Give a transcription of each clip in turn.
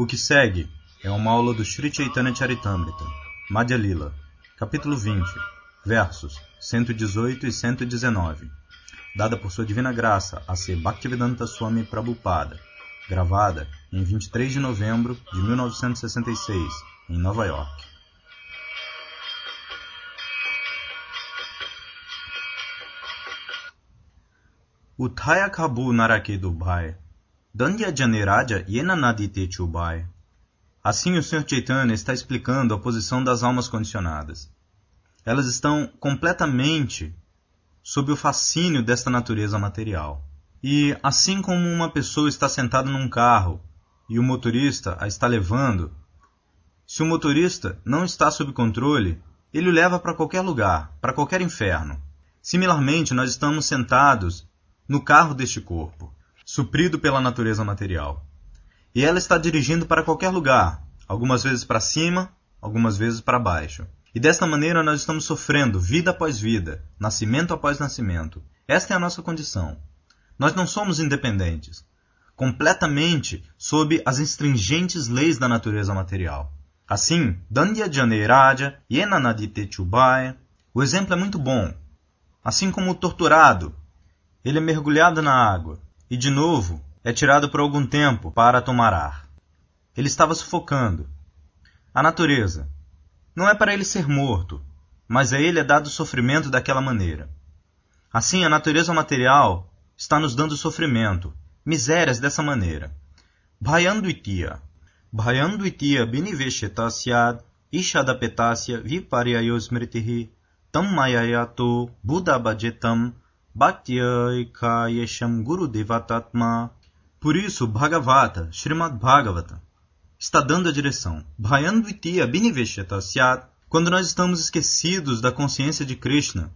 O que segue é uma aula do Sri Chaitanya Charitamrita, Madhya Lila, capítulo 20, versos 118 e 119, dada por sua divina graça a ser Bhaktivedanta Swami Prabhupada, gravada em 23 de novembro de 1966, em Nova York. Uthaya Kabu Narake Dubai Dandya Janeraja Yena Nadite Chubai. Assim o Sr. Chaitanya está explicando a posição das almas condicionadas. Elas estão completamente sob o fascínio desta natureza material. E assim como uma pessoa está sentada num carro e o motorista a está levando, se o motorista não está sob controle, ele o leva para qualquer lugar, para qualquer inferno. Similarmente, nós estamos sentados no carro deste corpo suprido pela natureza material. E ela está dirigindo para qualquer lugar, algumas vezes para cima, algumas vezes para baixo. E desta maneira nós estamos sofrendo vida após vida, nascimento após nascimento. Esta é a nossa condição. Nós não somos independentes, completamente sob as astringentes leis da natureza material. Assim, Dandya Janeraja Yenanadite Chubaya, o exemplo é muito bom. Assim como o torturado, ele é mergulhado na água, e de novo é tirado por algum tempo para tomar ar. Ele estava sufocando. A natureza. Não é para ele ser morto, mas a ele é dado sofrimento daquela maneira. Assim, a natureza material está nos dando sofrimento, misérias dessa maneira. Bhayanduitya. Bhayanduitya biniveshetasyad ishadapetasya viparyayosmritihi tam mayayato buddhabhajetam Bhaktyayakayesham Guru Devatatma. Por isso, Bhagavata, Srimad Bhagavata, está dando a direção. Bhayandvitiya Biniveshetasyat. Quando nós estamos esquecidos da consciência de Krishna,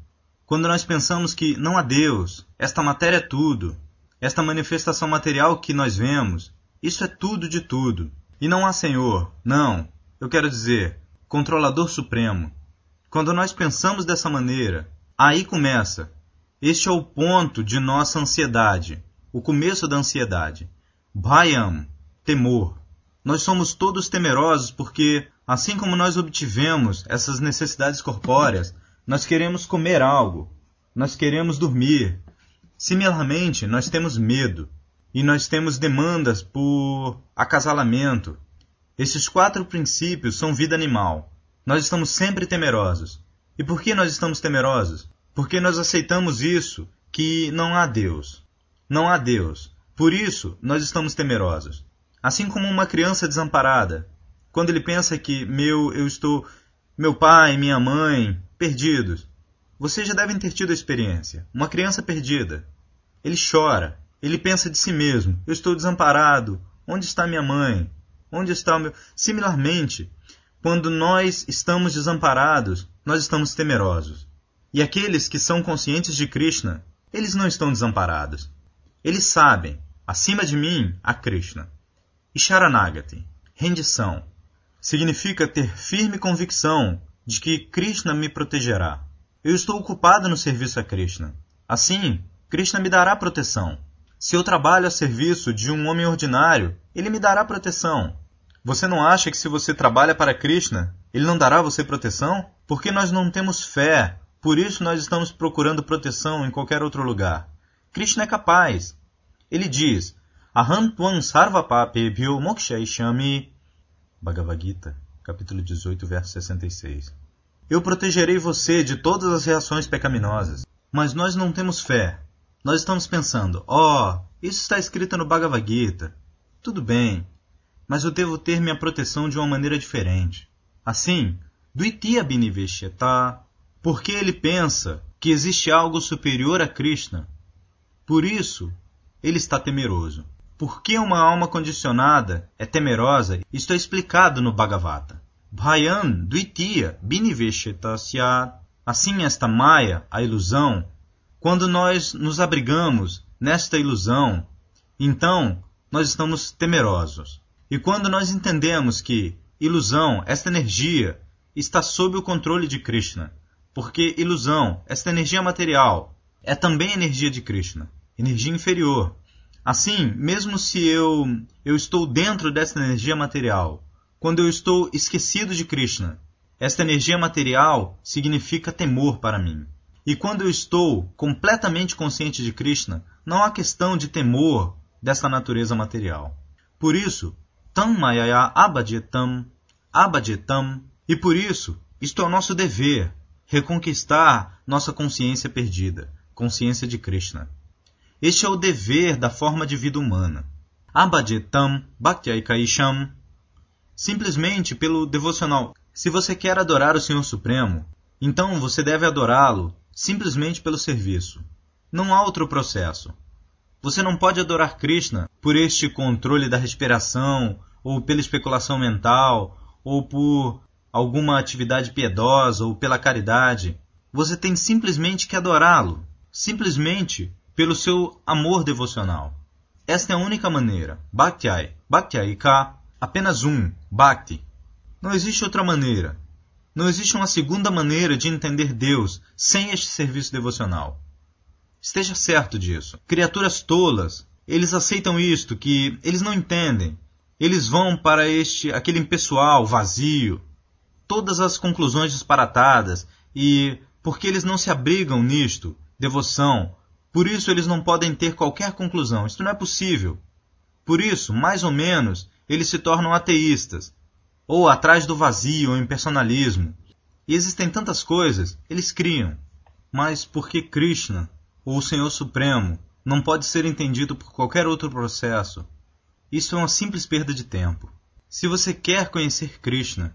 quando nós pensamos que não há Deus, esta matéria é tudo, esta manifestação material que nós vemos, isso é tudo de tudo, e não há Senhor, não, eu quero dizer, controlador supremo. Quando nós pensamos dessa maneira, aí começa este é o ponto de nossa ansiedade, o começo da ansiedade. Bhayam, temor. Nós somos todos temerosos porque, assim como nós obtivemos essas necessidades corpóreas, nós queremos comer algo, nós queremos dormir. Similarmente, nós temos medo e nós temos demandas por acasalamento. Esses quatro princípios são vida animal. Nós estamos sempre temerosos. E por que nós estamos temerosos? Porque nós aceitamos isso, que não há Deus. Não há Deus. Por isso, nós estamos temerosos. Assim como uma criança desamparada, quando ele pensa que meu, eu estou, meu pai, minha mãe, perdidos. Vocês já devem ter tido a experiência. Uma criança perdida. Ele chora. Ele pensa de si mesmo: eu estou desamparado. Onde está minha mãe? Onde está o meu. Similarmente, quando nós estamos desamparados, nós estamos temerosos. E aqueles que são conscientes de Krishna, eles não estão desamparados. Eles sabem, acima de mim, há Krishna. E Sharanagati, rendição, significa ter firme convicção de que Krishna me protegerá. Eu estou ocupado no serviço a Krishna. Assim, Krishna me dará proteção. Se eu trabalho a serviço de um homem ordinário, ele me dará proteção. Você não acha que se você trabalha para Krishna, ele não dará a você proteção? Porque nós não temos fé por isso nós estamos procurando proteção em qualquer outro lugar. Krishna é capaz. Ele diz: Aham tvam sarvapapebhyo mokshaishami. Bhagavad Gita, capítulo 18, verso 66. Eu protegerei você de todas as reações pecaminosas. Mas nós não temos fé. Nós estamos pensando: oh, isso está escrito no Bhagavad Gita. Tudo bem, mas eu devo ter minha proteção de uma maneira diferente. Assim, Dvitiya Biniveshyata porque ele pensa que existe algo superior a Krishna. Por isso, ele está temeroso. Por que uma alma condicionada é temerosa? Isto é explicado no Bhagavata. Bhayan Dvitiya Biniveshetasya. Assim, esta Maya, a ilusão, quando nós nos abrigamos nesta ilusão, então nós estamos temerosos. E quando nós entendemos que ilusão, esta energia, está sob o controle de Krishna, porque ilusão, esta energia material, é também energia de Krishna, energia inferior. Assim, mesmo se eu, eu estou dentro dessa energia material, quando eu estou esquecido de Krishna, esta energia material significa temor para mim. E quando eu estou completamente consciente de Krishna, não há questão de temor dessa natureza material. Por isso, tam mayaya abhajyetam, abhajyetam, e por isso, isto é o nosso dever, reconquistar nossa consciência perdida, consciência de Krishna. Este é o dever da forma de vida humana. Abhajyetam bhaktyakaisham, simplesmente pelo devocional. Se você quer adorar o Senhor Supremo, então você deve adorá-lo simplesmente pelo serviço. Não há outro processo. Você não pode adorar Krishna por este controle da respiração, ou pela especulação mental, ou por alguma atividade piedosa, ou pela caridade. Você tem simplesmente que adorá-lo, simplesmente pelo seu amor devocional. Esta é a única maneira. Bhaktyai, Bhaktyai-ka, apenas um, Bhakti. Não existe outra maneira. Não existe uma segunda maneira de entender Deus sem este serviço devocional. Esteja certo disso. Criaturas tolas, eles aceitam isto, que eles não entendem. Eles vão para este, aquele impessoal, vazio, todas as conclusões disparatadas, e porque eles não se abrigam nisto, devoção, por isso eles não podem ter qualquer conclusão. Isto não é possível. Por isso, mais ou menos, eles se tornam ateístas, ou atrás do vazio ou impersonalismo. E existem tantas coisas, eles criam. Mas por que Krishna, ou o Senhor Supremo, não pode ser entendido por qualquer outro processo? Isso é uma simples perda de tempo. Se você quer conhecer Krishna,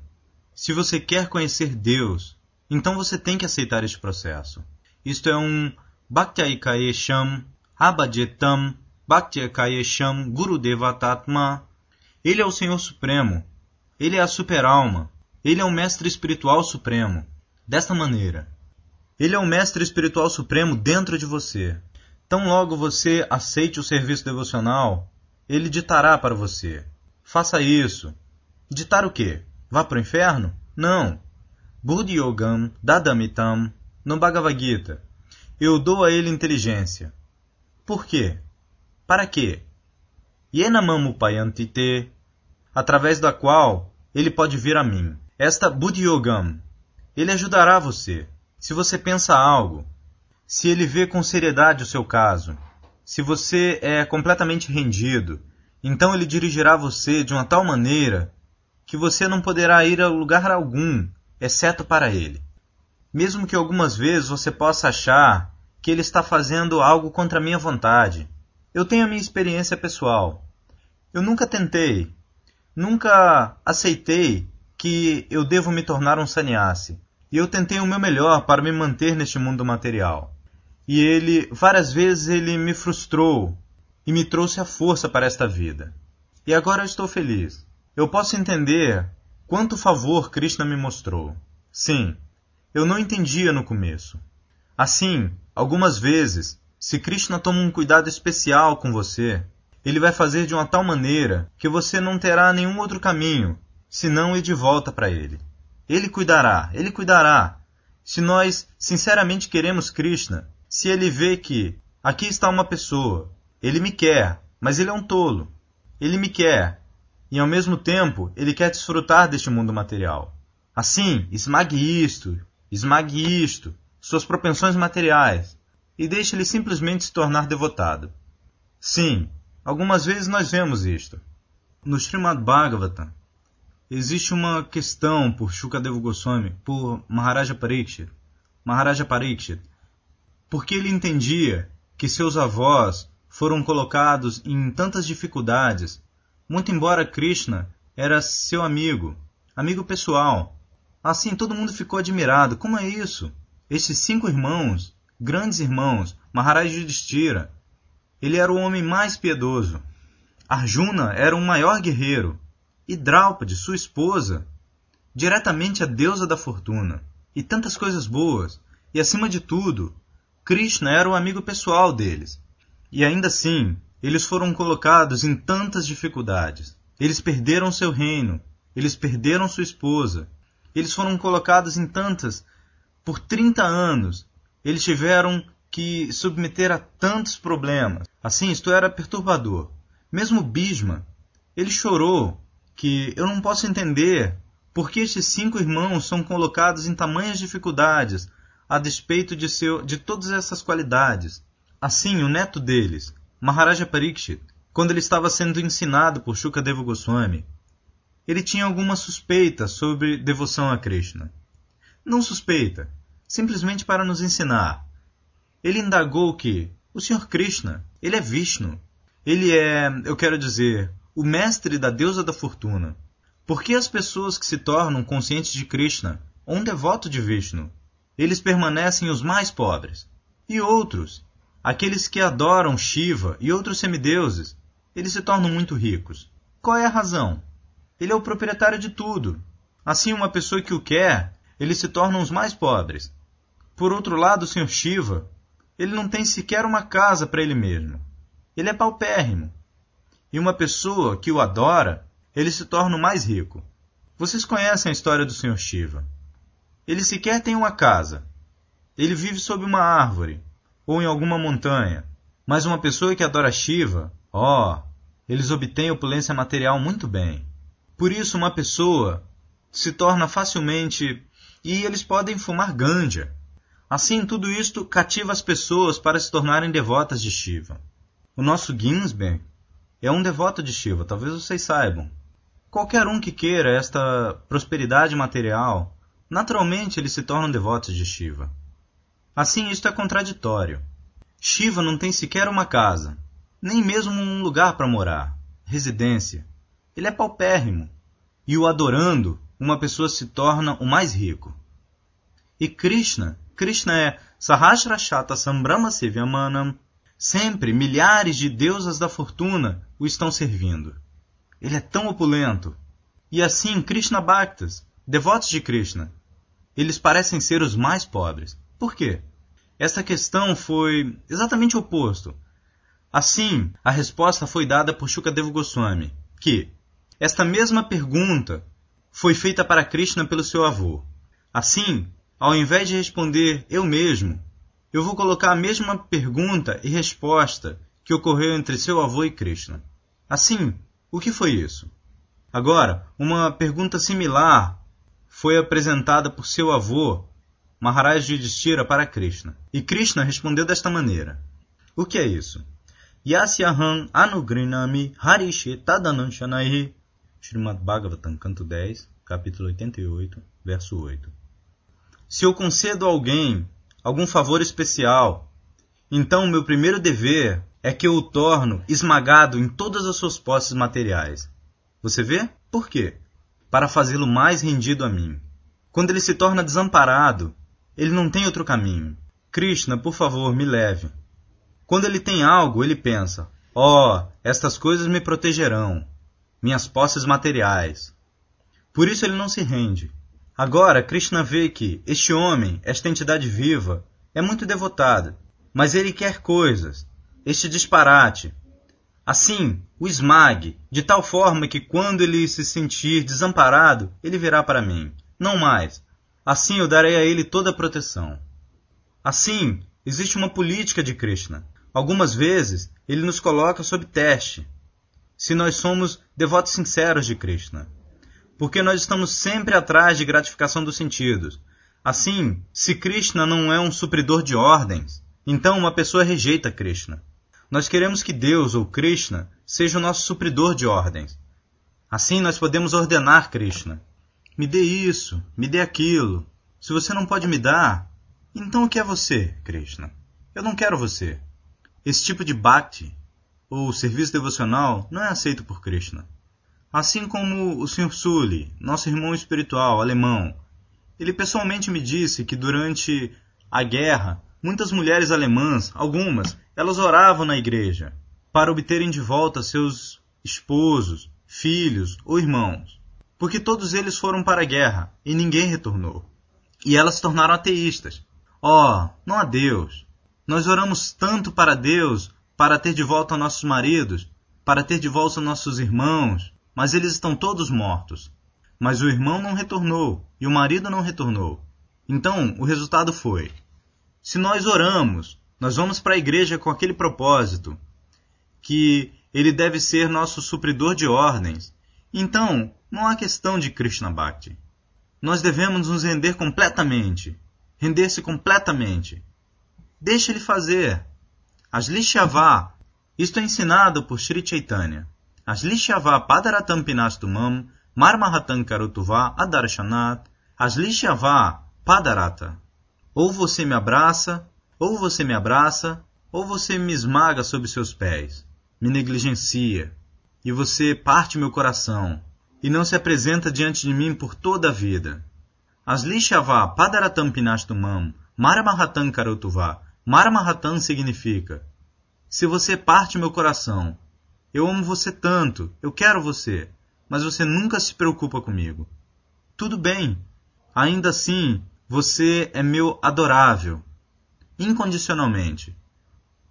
se você quer conhecer Deus, então você tem que aceitar este processo. Isto é um Bhaktyayakayesham Abhajetam Bhaktyayakayesham Gurudevatatma. Ele é o Senhor Supremo, ele é a super-alma. Ele é o mestre espiritual supremo. Desta maneira, ele é o mestre espiritual supremo dentro de você. Tão logo você aceite o serviço devocional, ele ditará para você. Faça isso. Ditar o quê? Vá para o inferno? Não. Buddhyogam Dadamitam no Bhagavad Gita. Eu dou a ele inteligência. Por quê? Para quê? Yenamamu Payantite através da qual ele pode vir a mim. Esta Buddhyogam, ele ajudará você. Se você pensa algo, se ele vê com seriedade o seu caso, se você é completamente rendido, então ele dirigirá você de uma tal maneira que você não poderá ir a lugar algum, exceto para ele. Mesmo que algumas vezes você possa achar que ele está fazendo algo contra a minha vontade. Eu tenho a minha experiência pessoal. Eu nunca tentei, Nunca aceitei que eu devo me tornar um sannyasi, e eu tentei o meu melhor para me manter neste mundo material. E ele, várias vezes, ele me frustrou e me trouxe a força para esta vida. E agora eu estou feliz. Eu posso entender quanto favor Krishna me mostrou. Sim, eu não entendia no começo. Assim, algumas vezes, se Krishna toma um cuidado especial com você, ele vai fazer de uma tal maneira que você não terá nenhum outro caminho senão ir de volta para ele. Ele cuidará, ele cuidará. Se nós sinceramente queremos Krishna, se ele vê que aqui está uma pessoa, ele me quer, mas ele é um tolo. Ele me quer, e ao mesmo tempo ele quer desfrutar deste mundo material. Assim, esmague isto, esmague isto, suas propensões materiais, e deixe ele simplesmente se tornar devotado. Sim, Algumas vezes nós vemos isto. No Srimad Bhagavatam, existe uma questão por Shukadeva Goswami, por Maharaja Pariksit. Maharaja Pariksit, porque ele entendia que seus avós foram colocados em tantas dificuldades, muito embora Krishna era seu amigo, amigo pessoal. Assim todo mundo ficou admirado. Como é isso? Esses cinco irmãos, grandes irmãos, Maharaja Yudhishthira, ele era o homem mais piedoso. Arjuna era um maior guerreiro. E Draupadi, sua esposa, diretamente a deusa da fortuna. E tantas coisas boas. E acima de tudo, Krishna era o amigo pessoal deles. E ainda assim, eles foram colocados em tantas dificuldades. Eles perderam seu reino, eles perderam sua esposa. Eles foram colocados em tantas por 30 anos. Eles tiveram que submeter a tantos problemas. Assim, isto era perturbador. Mesmo Bisma, ele chorou que eu não posso entender por que estes cinco irmãos são colocados em tamanhas dificuldades a despeito de, seu, de todas essas qualidades. Assim, o neto deles, Maharaja Parikshit, quando ele estava sendo ensinado por Shukadeva Goswami, ele tinha alguma suspeita sobre devoção a Krishna. Não suspeita, simplesmente para nos ensinar. Ele indagou que o Sr. Krishna, ele é Vishnu. Ele é, eu quero dizer, o mestre da deusa da fortuna. Por que as pessoas que se tornam conscientes de Krishna ou um devoto de Vishnu, eles permanecem os mais pobres? E outros, aqueles que adoram Shiva e outros semideuses, eles se tornam muito ricos. Qual é a razão? Ele é o proprietário de tudo. Assim, uma pessoa que o quer, eles se tornam os mais pobres. Por outro lado, o Sr. Shiva, ele não tem sequer uma casa para ele mesmo. Ele é paupérrimo. E uma pessoa que o adora, ele se torna o mais rico. Vocês conhecem a história do Sr. Shiva. Ele sequer tem uma casa. Ele vive sob uma árvore ou em alguma montanha. Mas uma pessoa que adora Shiva, ó, oh, eles obtêm opulência material muito bem. Por isso, uma pessoa se torna facilmente. e eles podem fumar ganja. Assim, tudo isto cativa as pessoas para se tornarem devotas de Shiva. O nosso Ginsberg é um devoto de Shiva, talvez vocês saibam. Qualquer um que queira esta prosperidade material, naturalmente eles se tornam devotos de Shiva. Assim, isto é contraditório. Shiva não tem sequer uma casa, nem mesmo um lugar para morar, residência. Ele é paupérrimo. E o adorando, uma pessoa se torna o mais rico. E Krishna, Krishna é Sahasrashata Sambrahma Sevyamanam. Sempre milhares de deusas da fortuna o estão servindo. Ele é tão opulento. E assim, Krishna Bhaktas, devotos de Krishna, eles parecem ser os mais pobres. Por quê? Esta questão foi exatamente o oposto. Assim, a resposta foi dada por Shukadeva Goswami, que, esta mesma pergunta foi feita para Krishna pelo seu avô. Assim, ao invés de responder eu mesmo, eu vou colocar a mesma pergunta e resposta que ocorreu entre seu avô e Krishna. Assim, o que foi isso? Agora, uma pergunta similar foi apresentada por seu avô, Maharaj Yudhishthira, para Krishna. E Krishna respondeu desta maneira: O que é isso? Yasyaham anugrinami harishi tadananshanahi Srimad Bhagavatam, canto 10, capítulo 88, verso 8. Se eu concedo a alguém algum favor especial, então meu primeiro dever é que eu o torno esmagado em todas as suas posses materiais. Você vê? Por quê? Para fazê-lo mais rendido a mim. Quando ele se torna desamparado, ele não tem outro caminho. Krishna, por favor, me leve. Quando ele tem algo, ele pensa: Oh, estas coisas me protegerão minhas posses materiais. Por isso ele não se rende. Agora, Krishna vê que este homem, esta entidade viva, é muito devotado, mas ele quer coisas, este disparate. Assim, o esmague, de tal forma que quando ele se sentir desamparado, ele virá para mim. Não mais. Assim eu darei a ele toda a proteção. Assim, existe uma política de Krishna. Algumas vezes, ele nos coloca sob teste, se nós somos devotos sinceros de Krishna. Porque nós estamos sempre atrás de gratificação dos sentidos. Assim, se Krishna não é um supridor de ordens, então uma pessoa rejeita Krishna. Nós queremos que Deus ou Krishna seja o nosso supridor de ordens. Assim nós podemos ordenar Krishna. Me dê isso, me dê aquilo. Se você não pode me dar, então o que é você, Krishna? Eu não quero você. Esse tipo de bhakti ou serviço devocional não é aceito por Krishna. Assim como o Sr. Sully, nosso irmão espiritual alemão, ele pessoalmente me disse que durante a guerra, muitas mulheres alemãs, algumas, elas oravam na igreja para obterem de volta seus esposos, filhos ou irmãos, porque todos eles foram para a guerra e ninguém retornou. E elas se tornaram ateístas. Oh, não há Deus. Nós oramos tanto para Deus para ter de volta nossos maridos, para ter de volta nossos irmãos, mas eles estão todos mortos. Mas o irmão não retornou e o marido não retornou. Então, o resultado foi: se nós oramos Nós vamos para a igreja com aquele propósito, que ele deve ser nosso supridor de ordens. Então, não há questão de Krishna Bhakti. Nós devemos nos render completamente, render-se completamente. Deixe ele fazer. Aslishyava, isto é ensinado por Sri Chaitanya. Aslishyava padaratam pinastumam marmahatam karutuva adarshanat aslishyava padarata. Ou você me abraça, ou você me abraça, ou você me esmaga sob seus pés, me negligencia, e você parte meu coração, e não se apresenta diante de mim por toda a vida. Aslishyava padaratam pinastumam marmahatam karutuva Marmahattan significa: Se você parte meu coração, eu amo você tanto, eu quero você, mas você nunca se preocupa comigo. Tudo bem, ainda assim você é meu adorável, incondicionalmente.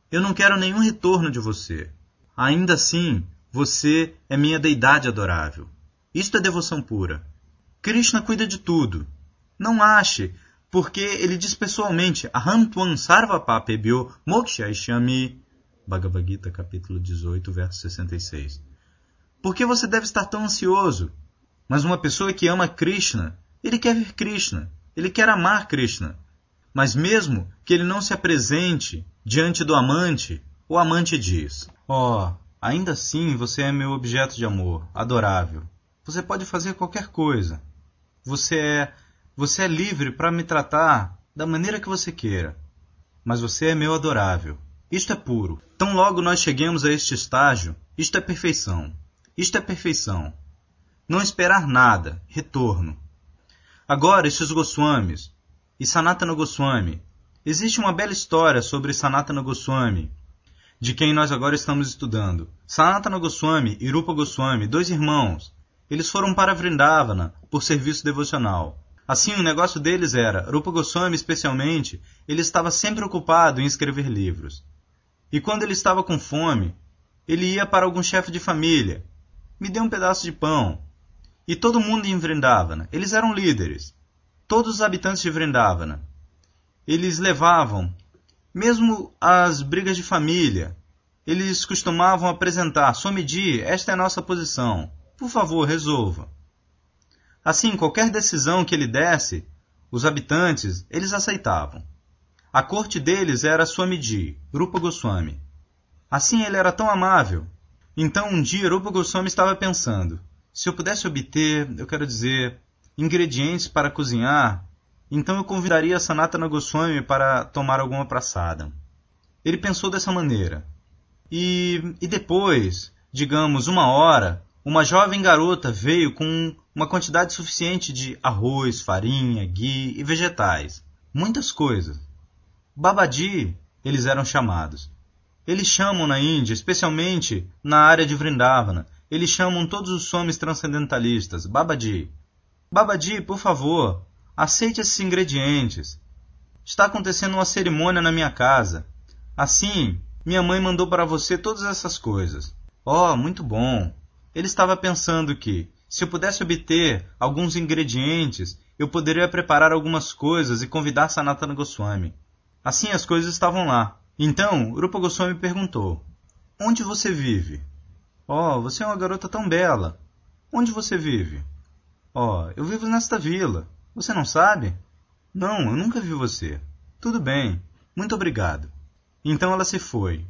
Eu não quero nenhum retorno de você. Ainda assim, você é minha deidade adorável. Isto é devoção pura. Krishna cuida de tudo. Não ache porque ele diz pessoalmente, Aham Tvam Sarva Papebhyo Mokshayashami, Bhagavad Gita, capítulo 18, verso 66. Por que você deve estar tão ansioso? Mas uma pessoa que ama Krishna, ele quer ver Krishna, ele quer amar Krishna. Mas mesmo que ele não se apresente diante do amante, o amante diz: Ó, oh, ainda assim você é meu objeto de amor, adorável. Você pode fazer qualquer coisa. Você é você é livre para me tratar da maneira que você queira, mas você é meu adorável. Isto é puro. Tão logo nós cheguemos a este estágio, isto é perfeição. Isto é perfeição. Não esperar nada, retorno. Agora, estes Goswamis e Sanatana Goswami. Existe uma bela história sobre Sanatana Goswami, de quem nós agora estamos estudando. Sanatana Goswami e Rupa Goswami, dois irmãos, eles foram para Vrindavana por serviço devocional. Assim, o negócio deles era, Rupa Goswami especialmente, ele estava sempre ocupado em escrever livros. E quando ele estava com fome, ele ia para algum chefe de família. Me dê um pedaço de pão. E todo mundo em Vrindavana, eles eram líderes. Todos os habitantes de Vrindavana. Eles levavam, mesmo as brigas de família, eles costumavam apresentar, Somidi, esta é a nossa posição. Por favor, resolva. Assim, qualquer decisão que ele desse, os habitantes, eles aceitavam. A corte deles era Swamiji, Rupa Goswami. Assim ele era tão amável. Então um dia Rupa Goswami estava pensando: se eu pudesse obter, eu quero dizer, ingredientes para cozinhar, então eu convidaria Sanatana Goswami para tomar alguma praçada. Ele pensou dessa maneira. E, e depois, digamos, uma hora, uma jovem garota veio com uma quantidade suficiente de arroz, farinha, ghee e vegetais. Muitas coisas. Babadi, eles eram chamados. Eles chamam na Índia, especialmente na área de Vrindavana, eles chamam todos os somes transcendentalistas, Babadi. Babadi, por favor, aceite esses ingredientes. Está acontecendo uma cerimônia na minha casa. Assim, minha mãe mandou para você todas essas coisas. Oh, muito bom. Ele estava pensando que, se eu pudesse obter alguns ingredientes, eu poderia preparar algumas coisas e convidar Sanatana Goswami. Assim as coisas estavam lá. Então, Rupa Goswami perguntou: Onde você vive? Oh, você é uma garota tão bela. Onde você vive? Oh, eu vivo nesta vila. Você não sabe? Não, eu nunca vi você. Tudo bem. Muito obrigado. Então ela se foi.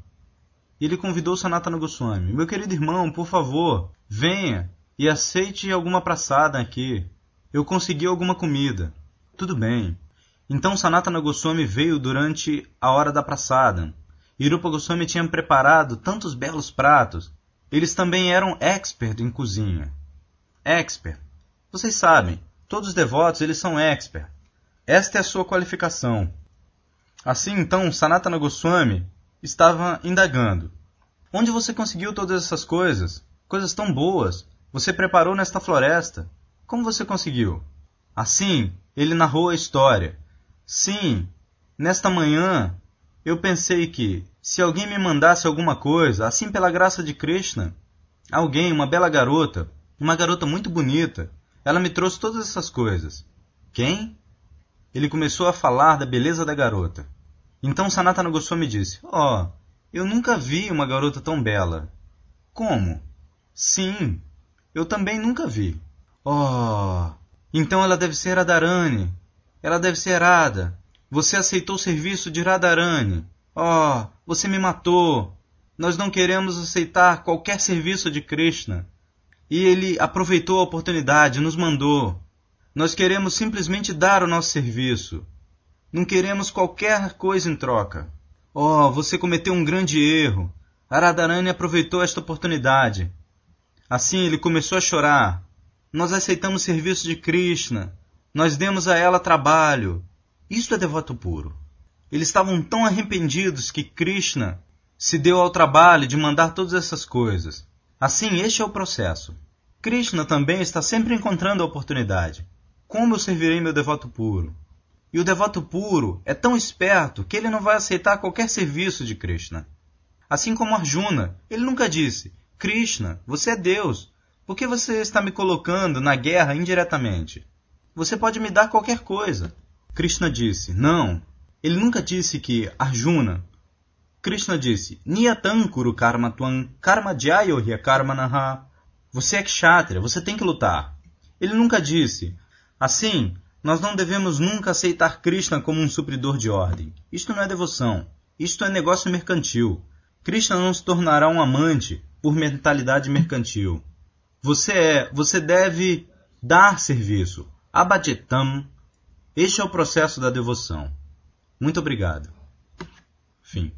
Ele convidou Sanatana Goswami. Meu querido irmão, por favor, venha e aceite alguma praçada aqui. Eu consegui alguma comida. Tudo bem. Então Sanatana Goswami veio durante a hora da praçada. Irupa Goswami tinha preparado tantos belos pratos. Eles também eram expert em cozinha. Expert. Vocês sabem, todos os devotos eles são expert. Esta é a sua qualificação. Assim então, Sanatana Goswami estava indagando: Onde você conseguiu todas essas coisas? Coisas tão boas. Você preparou nesta floresta. Como você conseguiu? Assim, ele narrou a história. Sim, nesta manhã eu pensei que, se alguém me mandasse alguma coisa, assim pela graça de Krishna, alguém, uma bela garota, uma garota muito bonita, ela me trouxe todas essas coisas. Quem? Ele começou a falar da beleza da garota. Então Sanatana Goswami disse: Oh, eu nunca vi uma garota tão bela. Como? Sim, eu também nunca vi. Oh, então ela deve ser Radharani. Ela deve ser Radha. Você aceitou o serviço de Radharani. Oh, você me matou. Nós não queremos aceitar qualquer serviço de Krishna. E ele aproveitou a oportunidade, nos mandou. Nós queremos simplesmente dar o nosso serviço. Não queremos qualquer coisa em troca. Oh, você cometeu um grande erro. Radharani aproveitou esta oportunidade. Assim ele começou a chorar. Nós aceitamos o serviço de Krishna. Nós demos a ela trabalho. Isto é devoto puro. Eles estavam tão arrependidos que Krishna se deu ao trabalho de mandar todas essas coisas. Assim, este é o processo. Krishna também está sempre encontrando a oportunidade. Como eu servirei meu devoto puro? E o devoto puro é tão esperto que ele não vai aceitar qualquer serviço de Krishna. Assim como Arjuna, ele nunca disse: Krishna, você é Deus, por que você está me colocando na guerra indiretamente? Você pode me dar qualquer coisa. Krishna disse: Não. Ele nunca disse que Arjuna. Krishna disse: Niyatankuru karma tuam karma karma karmanaha. Você é kshatriya, você tem que lutar. Ele nunca disse: Assim, nós não devemos nunca aceitar Krishna como um supridor de ordem. Isto não é devoção. Isto é negócio mercantil. Krishna não se tornará um amante por mentalidade mercantil. Você é, você deve dar serviço. Abhajetam. Este é o processo da devoção. Muito obrigado. Fim.